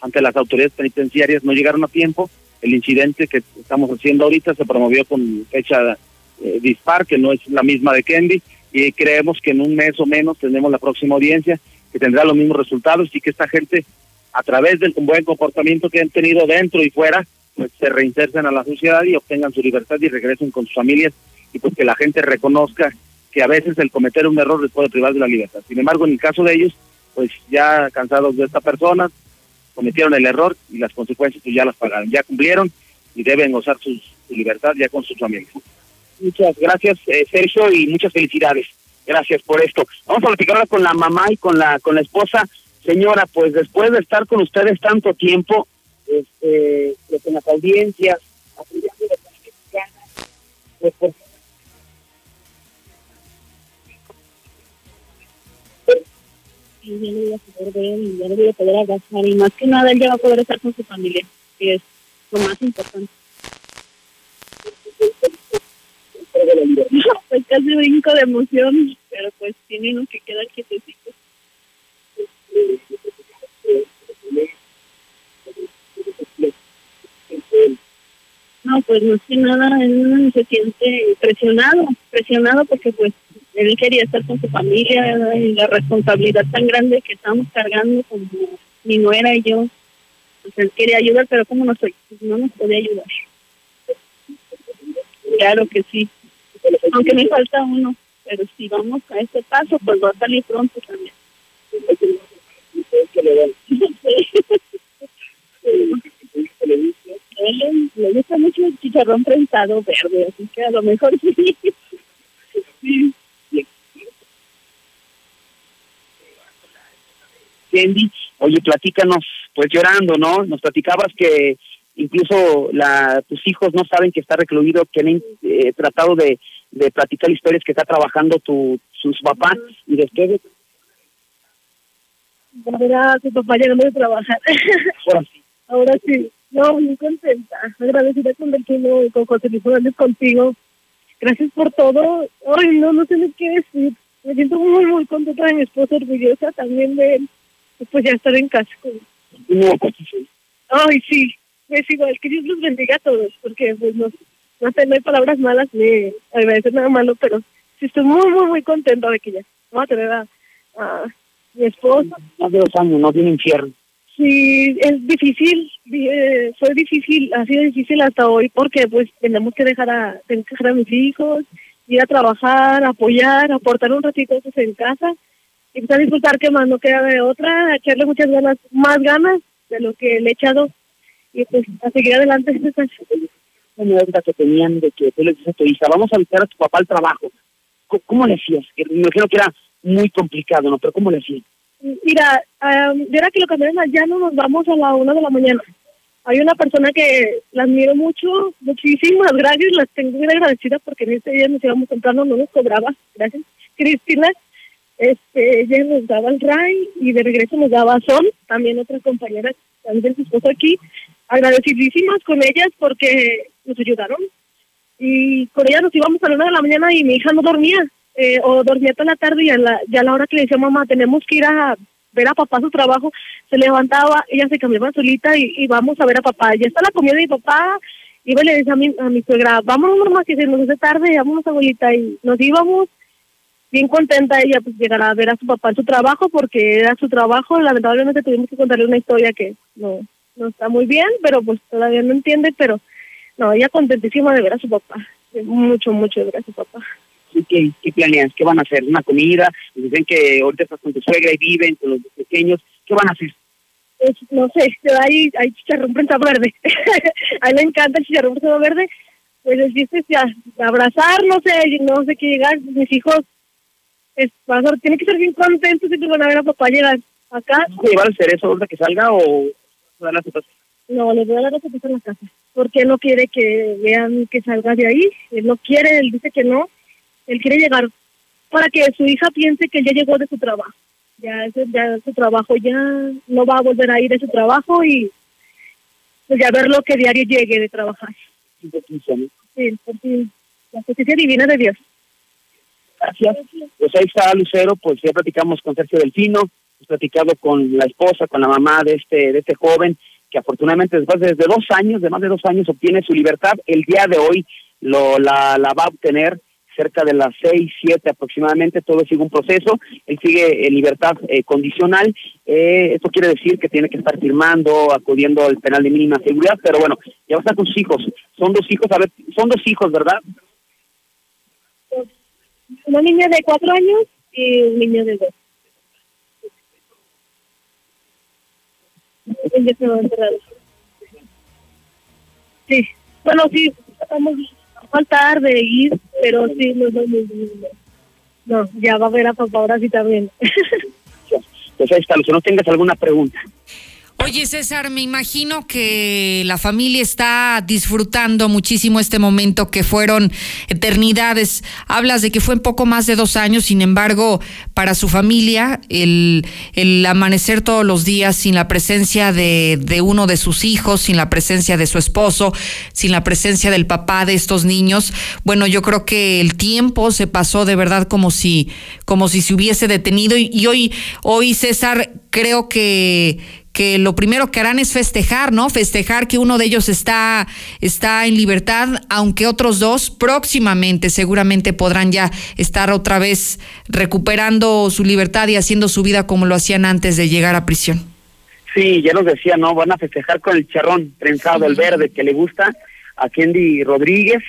ante las autoridades penitenciarias no llegaron a tiempo. El incidente que estamos haciendo ahorita se promovió con fecha eh, dispar, que no es la misma de Kendi, y creemos que en un mes o menos tenemos la próxima audiencia que tendrá los mismos resultados y que esta gente, a través del buen comportamiento que han tenido dentro y fuera, pues se reinserten a la sociedad y obtengan su libertad y regresen con sus familias y pues que la gente reconozca que a veces el cometer un error les puede privar de la libertad. Sin embargo, en el caso de ellos, pues ya cansados de esta persona, cometieron el error y las consecuencias pues ya las pagaron, ya cumplieron y deben gozar su libertad ya con sus familias. Muchas gracias, eh, Sergio, y muchas felicidades. Gracias por esto. Vamos a platicar ahora con la mamá y con la con la esposa. Señora, pues después de estar con ustedes tanto tiempo, este, pues en las audiencias, pues y ya no voy a poder ver y ya no voy a poder abrazar y más que nada él ya va a poder estar con su familia que es lo más importante. [LAUGHS] Pues casi brinco de emoción pero pues tiene uno que quedar quietecito. No pues más que nada él se siente presionado presionado porque pues él quería estar con su familia y la responsabilidad tan grande que estamos cargando como mi nuera y yo. Pues él quería ayudar pero como no soy no nos podía ayudar. Claro que sí. Aunque me falta uno pero si vamos a este paso pues va a salir pronto también. Él [LAUGHS] le gusta mucho el chicharrón prensado verde así que a lo mejor sí. Sí Kendi, oye, platícanos, pues llorando, ¿no? Nos platicabas que incluso la, tus hijos no saben que está recluido, que han eh, tratado de, de platicar historias que está trabajando tu, sus papás y después de a ver a tu papá llegando de trabajar. [LAUGHS] Ahora sí. Ahora sí. No, muy contenta. Agradecida con el chino y con José Luis Fernández contigo. Gracias por todo. Ay, no, no sé qué decir. Me siento muy, muy contenta de mi esposa, orgullosa también de él. Pues ya estar en casa No, pues, Ay, sí. Es igual. Que Dios los bendiga a todos. Porque, pues, no, no no hay palabras malas ni agradecer nada malo, pero sí estoy muy, muy, muy contenta de que ya vamos a tener a, a mi esposa. más de dos años, ¿no? Un infierno. Sí, es difícil, di- eh, fue difícil, ha sido difícil hasta hoy porque pues tenemos que dejar a, tengo que dejar a mis hijos, ir a trabajar, apoyar, aportar un ratito en casa y pues, a disfrutar que más no queda de otra, a echarle muchas ganas, más ganas de lo que le he echado y pues a seguir adelante. Una anécdota que tenían de que tú le dices a tu hija, vamos a invitar a tu papá al trabajo. ¿Cómo, cómo le hacías? Me imagino que era muy complicado, ¿no? Pero ¿cómo le hacías? Mira, um, de ahora que lo cambiaron allá no nos vamos a la una de la mañana. Hay una persona que la admiro mucho, muchísimas gracias, las tengo muy agradecida porque en este día nos íbamos temprano, no nos cobraba, gracias. Cristina, este, ella nos daba el RAI y de regreso nos daba Sol, también otra compañera, también su esposo aquí, agradecidísimas con ellas porque nos ayudaron y con ella nos íbamos a la una de la mañana y mi hija no dormía. eh, o dormía toda la tarde y a la, a la hora que le decía mamá, tenemos que ir a ver a papá su trabajo, se levantaba, ella se cambiaba solita y, vamos a ver a papá. Ya está la comida de mi papá, iba y le decía a mi, a mi suegra, vámonos nomás que se nos hace tarde, vámonos abuelita, y nos íbamos bien contenta ella pues llegar a ver a su papá en su trabajo porque era su trabajo, lamentablemente tuvimos que contarle una historia que no, no está muy bien, pero pues todavía no entiende, pero no, ella contentísima de ver a su papá, mucho, mucho de ver a su papá. ¿Y qué, qué planeas? ¿Qué van a hacer? ¿Una comida? Dicen que ahorita estás con tu suegra y viven con los pequeños. ¿Qué van a hacer? Pues, no sé, hay, hay chicharrón prensado verde. [LAUGHS] a él le encanta el chicharrón prensado verde. Pues el chiste es ya abrazar, no sé, no sé qué llegar. Mis hijos, es, van a- tienen que ser bien contentos y que van a ver a papá llegar acá. ¿Vas a llevar el cerezo ahorita que salga o dar la situación? No, les voy a dar la sorpresa en la casa. Porque él no quiere que vean que salga de ahí. Él no quiere, él dice que no. Él quiere llegar para que su hija piense que él ya llegó de su trabajo. Ya, ese, ya su trabajo, ya no va a volver a ir de su trabajo y pues ya verlo que diario llegue de trabajar. Sí, por fin. La justicia divina de Dios. Gracias. Pues ahí está Lucero, pues ya platicamos con Sergio Delfino, hemos platicado con la esposa, con la mamá de este, de este joven, que afortunadamente después de, dos años, de más de dos años, obtiene su libertad. El día de hoy lo, la, la va a obtener cerca de las seis, siete aproximadamente, todo sigue un proceso, él sigue en libertad eh, condicional, eh, esto quiere decir que tiene que estar firmando, acudiendo al penal de mínima seguridad, pero bueno, ya va a estar con sus hijos, son dos hijos, a ver, son dos hijos, ¿verdad? Una niña de cuatro años y un niño de dos. Ya se va a enterrar. Sí, bueno, sí, a faltar de ir, pero sí, no, no, no, ya va a ver a papá ahora sí también. [LAUGHS] Pues ahí está, Lucero, no tengas alguna pregunta. Oye, César, me imagino que la familia está disfrutando muchísimo este momento que fueron eternidades. Hablas de que fue en poco más de dos años, sin embargo, para su familia, el, amanecer todos los días sin la presencia de, de uno de sus hijos, sin la presencia de su esposo, sin la presencia del papá de estos niños, bueno, yo creo que el tiempo se pasó de verdad como si, como si se hubiese detenido. Y, y hoy, hoy, César, creo que que lo primero que harán es festejar, ¿no? Festejar que uno de ellos está, está en libertad, aunque otros dos próximamente seguramente podrán ya estar otra vez recuperando su libertad y haciendo su vida como lo hacían antes de llegar a prisión. Sí, ya nos decía, ¿no? Van a festejar con el charrón prensado, el verde, que le gusta a Kendi Rodríguez.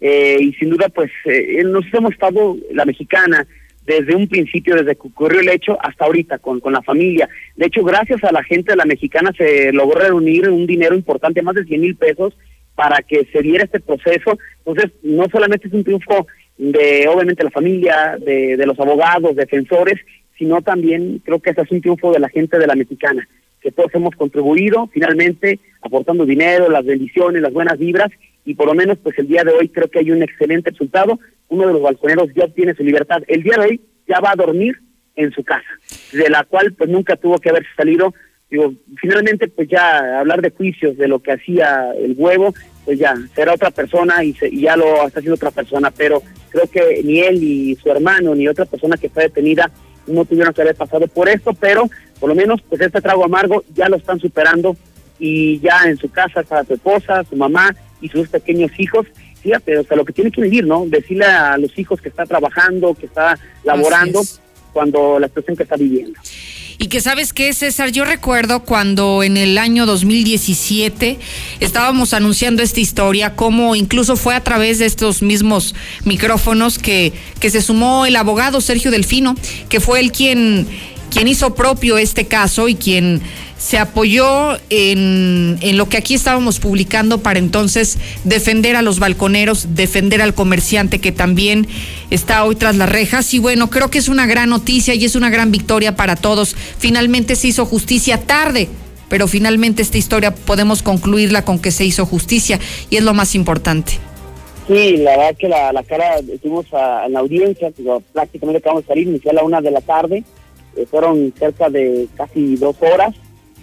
eh, y sin duda, pues, eh, nos hemos estado, la mexicana, desde un principio, desde que ocurrió el hecho hasta ahorita con, con la familia. De hecho, gracias a la gente de la mexicana se logró reunir un dinero importante, más de 100 mil pesos, para que se diera este proceso. Entonces, no solamente es un triunfo de, obviamente, la familia, de, de los abogados, defensores, sino también creo que este es un triunfo de la gente de la mexicana, que todos hemos contribuido finalmente aportando dinero, las bendiciones, las buenas vibras, y por lo menos pues el día de hoy creo que hay un excelente resultado. Uno de los balconeros ya obtiene su libertad. El día de hoy ya va a dormir en su casa, de la cual pues nunca tuvo que haberse salido. Digo, finalmente pues ya hablar de juicios de lo que hacía el huevo, pues ya será otra persona y, se- y ya lo está haciendo otra persona, pero creo que ni él ni su hermano ni otra persona que fue detenida no tuvieron que haber pasado por esto, pero por lo menos pues este trago amargo ya lo están superando y ya en su casa está su esposa, su mamá y sus pequeños hijos. Fíjate, o sea, lo que tiene que vivir, ¿no? Decirle a los hijos que está trabajando, que está laborando, cuando la situación que está viviendo. Y que sabes qué, César, yo recuerdo cuando en el año 2017 estábamos anunciando esta historia, cómo incluso fue a través de estos mismos micrófonos que, que se sumó el abogado Sergio Delfino, que fue el quien, quien hizo propio este caso y quien se apoyó en, en lo que aquí estábamos publicando para entonces defender a los balconeros, defender al comerciante que también está hoy tras las rejas. Y bueno, creo que es una gran noticia y es una gran victoria para todos. Finalmente se hizo justicia tarde, pero finalmente esta historia podemos concluirla con que se hizo justicia y es lo más importante. Sí, la verdad que la, la cara, estuvimos a- en la audiencia, prácticamente acabamos de salir, inició a la una de la tarde, eh, fueron cerca de casi dos horas,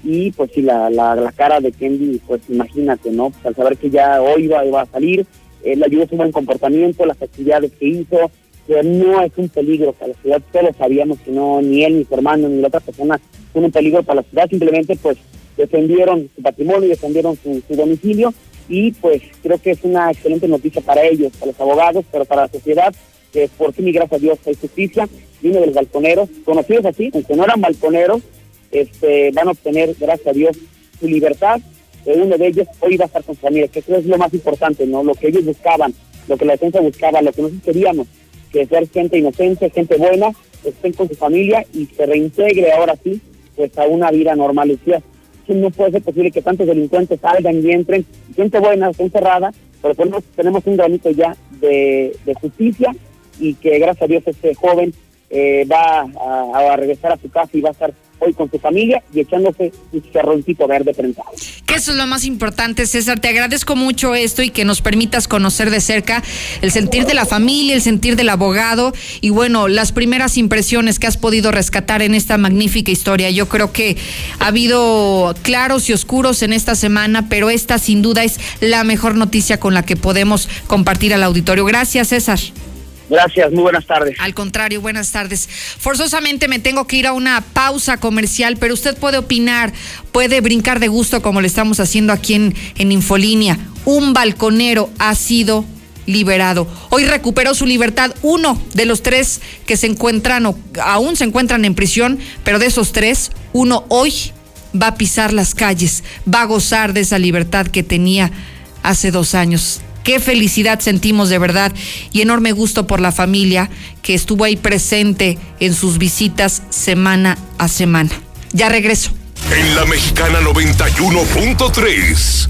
y pues sí, la, la, la cara de Kendi, pues imagínate, ¿no? Pues, al saber que ya hoy iba, iba a salir, él le ayudó su buen comportamiento, las actividades que hizo, que no es un peligro para la ciudad, todos sabíamos que no, ni él, ni su hermano, ni la otra persona son un peligro para la ciudad, simplemente pues defendieron su patrimonio, defendieron su, su domicilio y pues creo que es una excelente noticia para ellos, para los abogados, pero para la sociedad, que por fin y gracias a Dios hay justicia, y uno de los balconeros, conocidos así, aunque no eran balconeros, este, van a obtener, gracias a Dios, su libertad, eh, uno de ellos hoy va a estar con su familia, que eso es lo más importante, ¿no? Lo que ellos buscaban, lo que la defensa buscaba, lo que nosotros queríamos, que ser gente inocente, gente buena, estén con su familia y se reintegre ahora sí, pues a una vida normal. Decía, no puede ser posible que tantos delincuentes salgan y entren, gente buena, gente cerrada, pero tenemos, tenemos un granito ya de, justicia y que gracias a Dios este joven eh, va a regresar a su casa y va a estar hoy con su familia y echándose un chicharroncito verde prensado. Que eso es lo más importante, César. Te agradezco mucho esto y que nos permitas conocer de cerca el sentir de la familia, el sentir del abogado y bueno, las primeras impresiones que has podido rescatar en esta magnífica historia. Yo creo que ha habido claros y oscuros en esta semana, pero esta sin duda es la mejor noticia con la que podemos compartir al auditorio. Gracias, César. Gracias, muy buenas tardes. Al contrario, buenas tardes. Forzosamente me tengo que ir a una pausa comercial, pero usted puede opinar, puede brincar de gusto como le estamos haciendo aquí en, en Infolínea. Un balconero ha sido liberado. Hoy recuperó su libertad uno de los tres que se encuentran o aún se encuentran en prisión, pero de esos tres, uno hoy va a pisar las calles, va a gozar de esa libertad que tenía hace dos años. Qué felicidad sentimos de verdad y enorme gusto por la familia que estuvo ahí presente en sus visitas semana a semana. Ya regreso. En la Mexicana 91.3,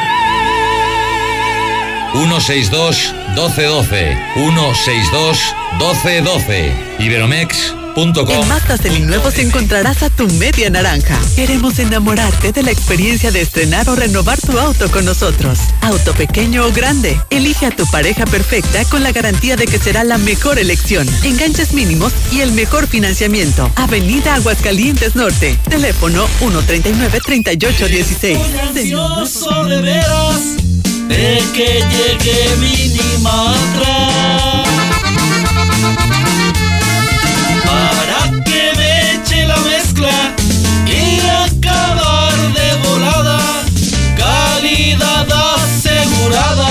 162 1212 162 1212 Iberomex.com En Mazda Seminuevos encontrarás a tu media naranja. Queremos enamorarte de la experiencia de estrenar o renovar tu auto con nosotros. Auto pequeño o grande. Elige a tu pareja perfecta con la garantía de que será la mejor elección. Enganches mínimos y el mejor financiamiento. Avenida Aguascalientes Norte. Teléfono 139-3816. ansioso de que llegue Minimatra para que me eche la mezcla y acabar de volada. Calidad asegurada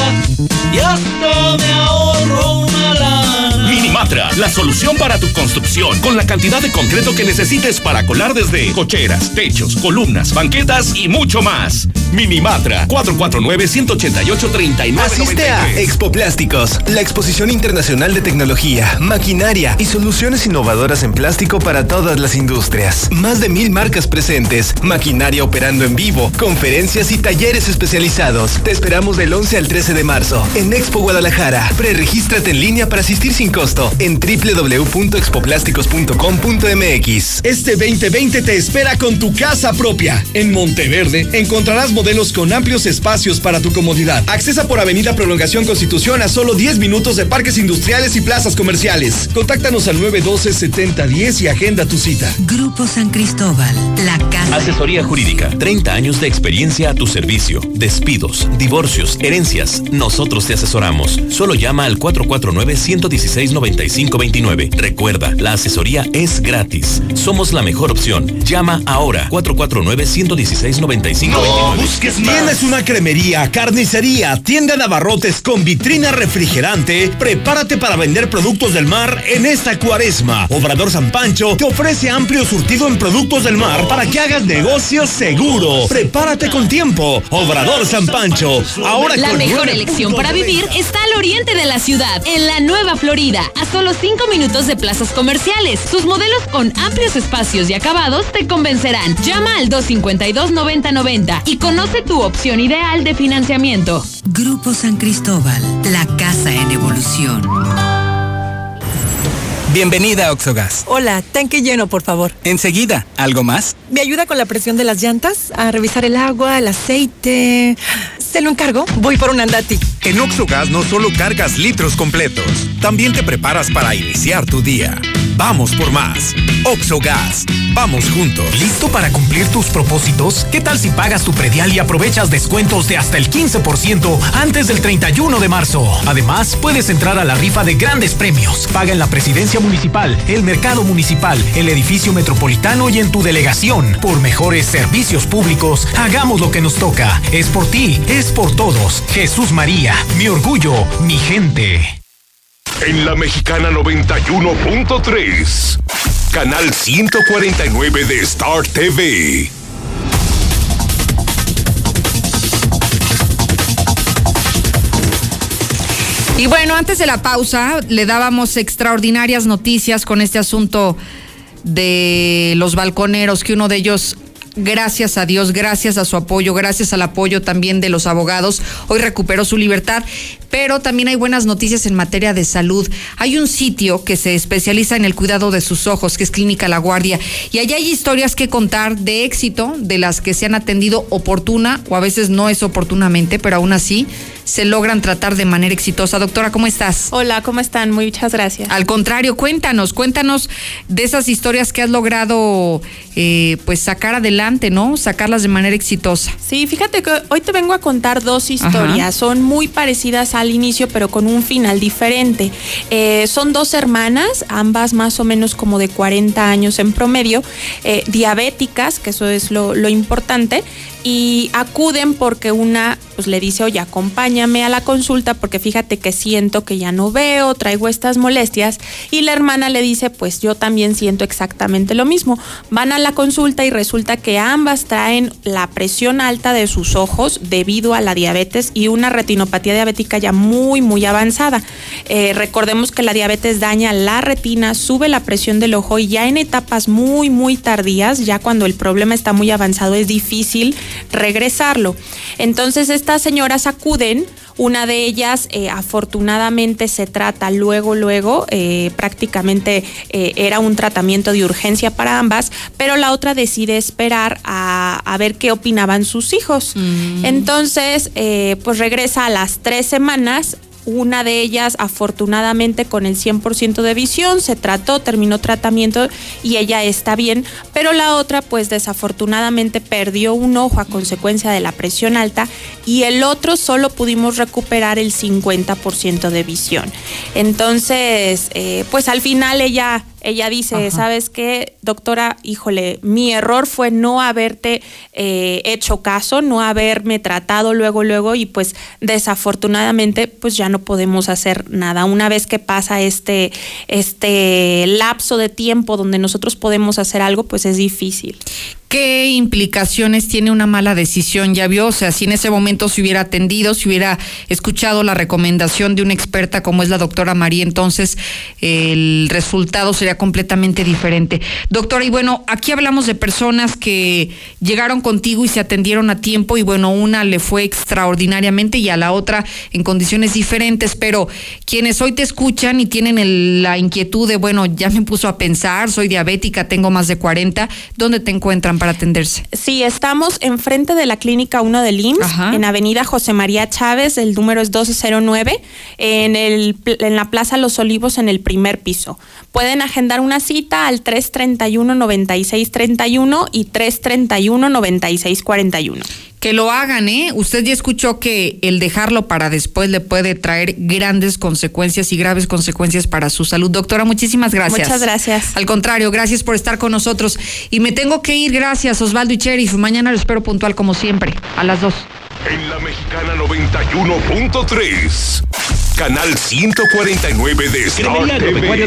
y hasta me ahorro una lana. Minimatra, la solución para tu construcción con la cantidad de concreto que necesites para colar desde cocheras, techos, columnas, banquetas y mucho más. Minimatra, 449-188-39. Asiste a Expo Plásticos, la exposición internacional de tecnología, maquinaria y soluciones innovadoras en plástico para todas las industrias. Más de mil marcas presentes, maquinaria operando en vivo, conferencias y talleres especializados. Te esperamos del 11 al 13 de marzo en Expo Guadalajara. Preregístrate en línea para asistir sin costo en www.expoplásticos.com.mx. Este 2020 te espera con tu casa propia. En Monteverde encontrarás modelos con amplios espacios para tu comodidad. Accesa por Avenida Prolongación Constitución a solo 10 minutos de parques industriales y plazas comerciales. Contáctanos al 912-7010 y agenda tu cita. Grupo San Cristóbal, la casa. Asesoría jurídica, 30 años de experiencia a tu servicio. Despidos, divorcios, herencias. Nosotros te asesoramos. Solo llama al 449-116-9529. Recuerda, la asesoría es gratis. Somos la mejor opción. Llama ahora 449-116-9529. ¿Tienes una cremería, carnicería, tienda de abarrotes con vitrina refrigerante? Prepárate para vender productos del mar en esta cuaresma. Obrador San Pancho te ofrece amplio surtido en productos del mar para que hagas negocios seguro. Prepárate con tiempo. Obrador San Pancho. Ahora La con mejor elección para vivir está al oriente de la ciudad, en la Nueva Florida, a solo 5 minutos de plazas comerciales. Sus modelos con amplios espacios y acabados te convencerán. Llama al 252-9090 y conoce tu opción ideal de financiamiento. Grupo San Cristóbal, la casa en evolución. Bienvenida a Oxogas. Hola, tanque lleno, por favor. Enseguida, ¿algo más? ¿Me ayuda con la presión de las llantas? A revisar el agua, el aceite. ¿Se lo encargo? Voy por un andati. En Oxogas no solo cargas litros completos, también te preparas para iniciar tu día. Vamos por más. Oxogas. Vamos juntos. ¿Listo para cumplir tus propósitos? ¿Qué tal si pagas tu predial y aprovechas descuentos de hasta el 15% antes del 31 de marzo? Además, puedes entrar a la rifa de grandes premios. Paga en la presidencia municipal, el mercado municipal, el edificio metropolitano y en tu delegación. Por mejores servicios públicos, hagamos lo que nos toca. Es por ti, es por todos. Jesús María, mi orgullo, mi gente. En la Mexicana 91.3, canal 149 de Star TV. Y bueno, antes de la pausa, le dábamos extraordinarias noticias con este asunto de los balconeros, que uno de ellos gracias a Dios, gracias a su apoyo, gracias al apoyo también de los abogados, hoy recuperó su libertad. Pero también hay buenas noticias en materia de salud. Hay un sitio que se especializa en el cuidado de sus ojos, que es Clínica La Guardia. Y allá hay historias que contar de éxito, de las que se han atendido oportuna o a veces no es oportunamente, pero aún así se logran tratar de manera exitosa. Doctora, ¿cómo estás? Hola, ¿cómo están? Muchas gracias. Al contrario, cuéntanos, cuéntanos de esas historias que has logrado eh, pues sacar adelante, ¿no? Sacarlas de manera exitosa. Sí, fíjate que hoy te vengo a contar dos historias. Son muy parecidas al inicio, pero con un final diferente. Eh, son dos hermanas, ambas más o menos como de 40 años en promedio, eh, diabéticas, que eso es lo, lo importante, y acuden porque una pues le dice, oye, acompáñame a la consulta porque fíjate que siento que ya no veo, traigo estas molestias. Y la hermana le dice, pues yo también siento exactamente lo mismo. Van a la consulta y resulta que ambas traen la presión alta de sus ojos debido a la diabetes y una retinopatía diabética ya muy, muy avanzada. Eh, recordemos que la diabetes daña la retina, sube la presión del ojo y ya en etapas muy, muy tardías, ya cuando el problema está muy avanzado, es difícil regresarlo. Entonces estas señoras acuden, una de ellas eh, afortunadamente se trata luego, luego, eh, prácticamente eh, era un tratamiento de urgencia para ambas, pero la otra decide esperar a, a ver qué opinaban sus hijos. Entonces, pues regresa a las tres semanas, una de ellas afortunadamente con el 100% de visión, se trató, terminó tratamiento y ella está bien, pero la otra pues desafortunadamente perdió un ojo a consecuencia de la presión alta y el otro solo pudimos recuperar el 50% de visión. Entonces, eh, pues al final ella ella dice, ¿sabes qué, doctora? Híjole, mi error fue no haberte eh, hecho caso, no haberme tratado luego, luego, y pues desafortunadamente, pues ya no podemos hacer nada. Una vez que pasa este, este lapso de tiempo donde nosotros podemos hacer algo, pues es difícil. ¿Qué implicaciones tiene una mala decisión? Ya vio, o sea, si en ese momento se hubiera atendido, si hubiera escuchado la recomendación de una experta como es la doctora María, entonces el resultado sería completamente diferente. Doctora, y bueno, aquí hablamos de personas que llegaron contigo y se atendieron a tiempo y bueno, una le fue extraordinariamente y a la otra en condiciones diferentes, pero quienes hoy te escuchan y tienen la inquietud de, bueno, ya me puso a pensar, soy diabética, tengo más de 40, ¿dónde te encuentran para atenderse? Sí, estamos enfrente de la Clínica 1 del IMSS, en Avenida José María Chávez, el número es 1209, en, el, en la Plaza Los Olivos, en el primer piso. Pueden agendar una cita al 331-9631 y 331-9641. Que lo hagan, ¿eh? Usted ya escuchó que el dejarlo para después le puede traer grandes consecuencias y graves consecuencias para su salud. Doctora, muchísimas gracias. Muchas gracias. Al contrario, gracias por estar con nosotros. Y me tengo que ir, gracias, Osvaldo y Sheriff. Mañana lo espero puntual como siempre, a las dos. En la Mexicana 91.3, canal 149 de Star TV.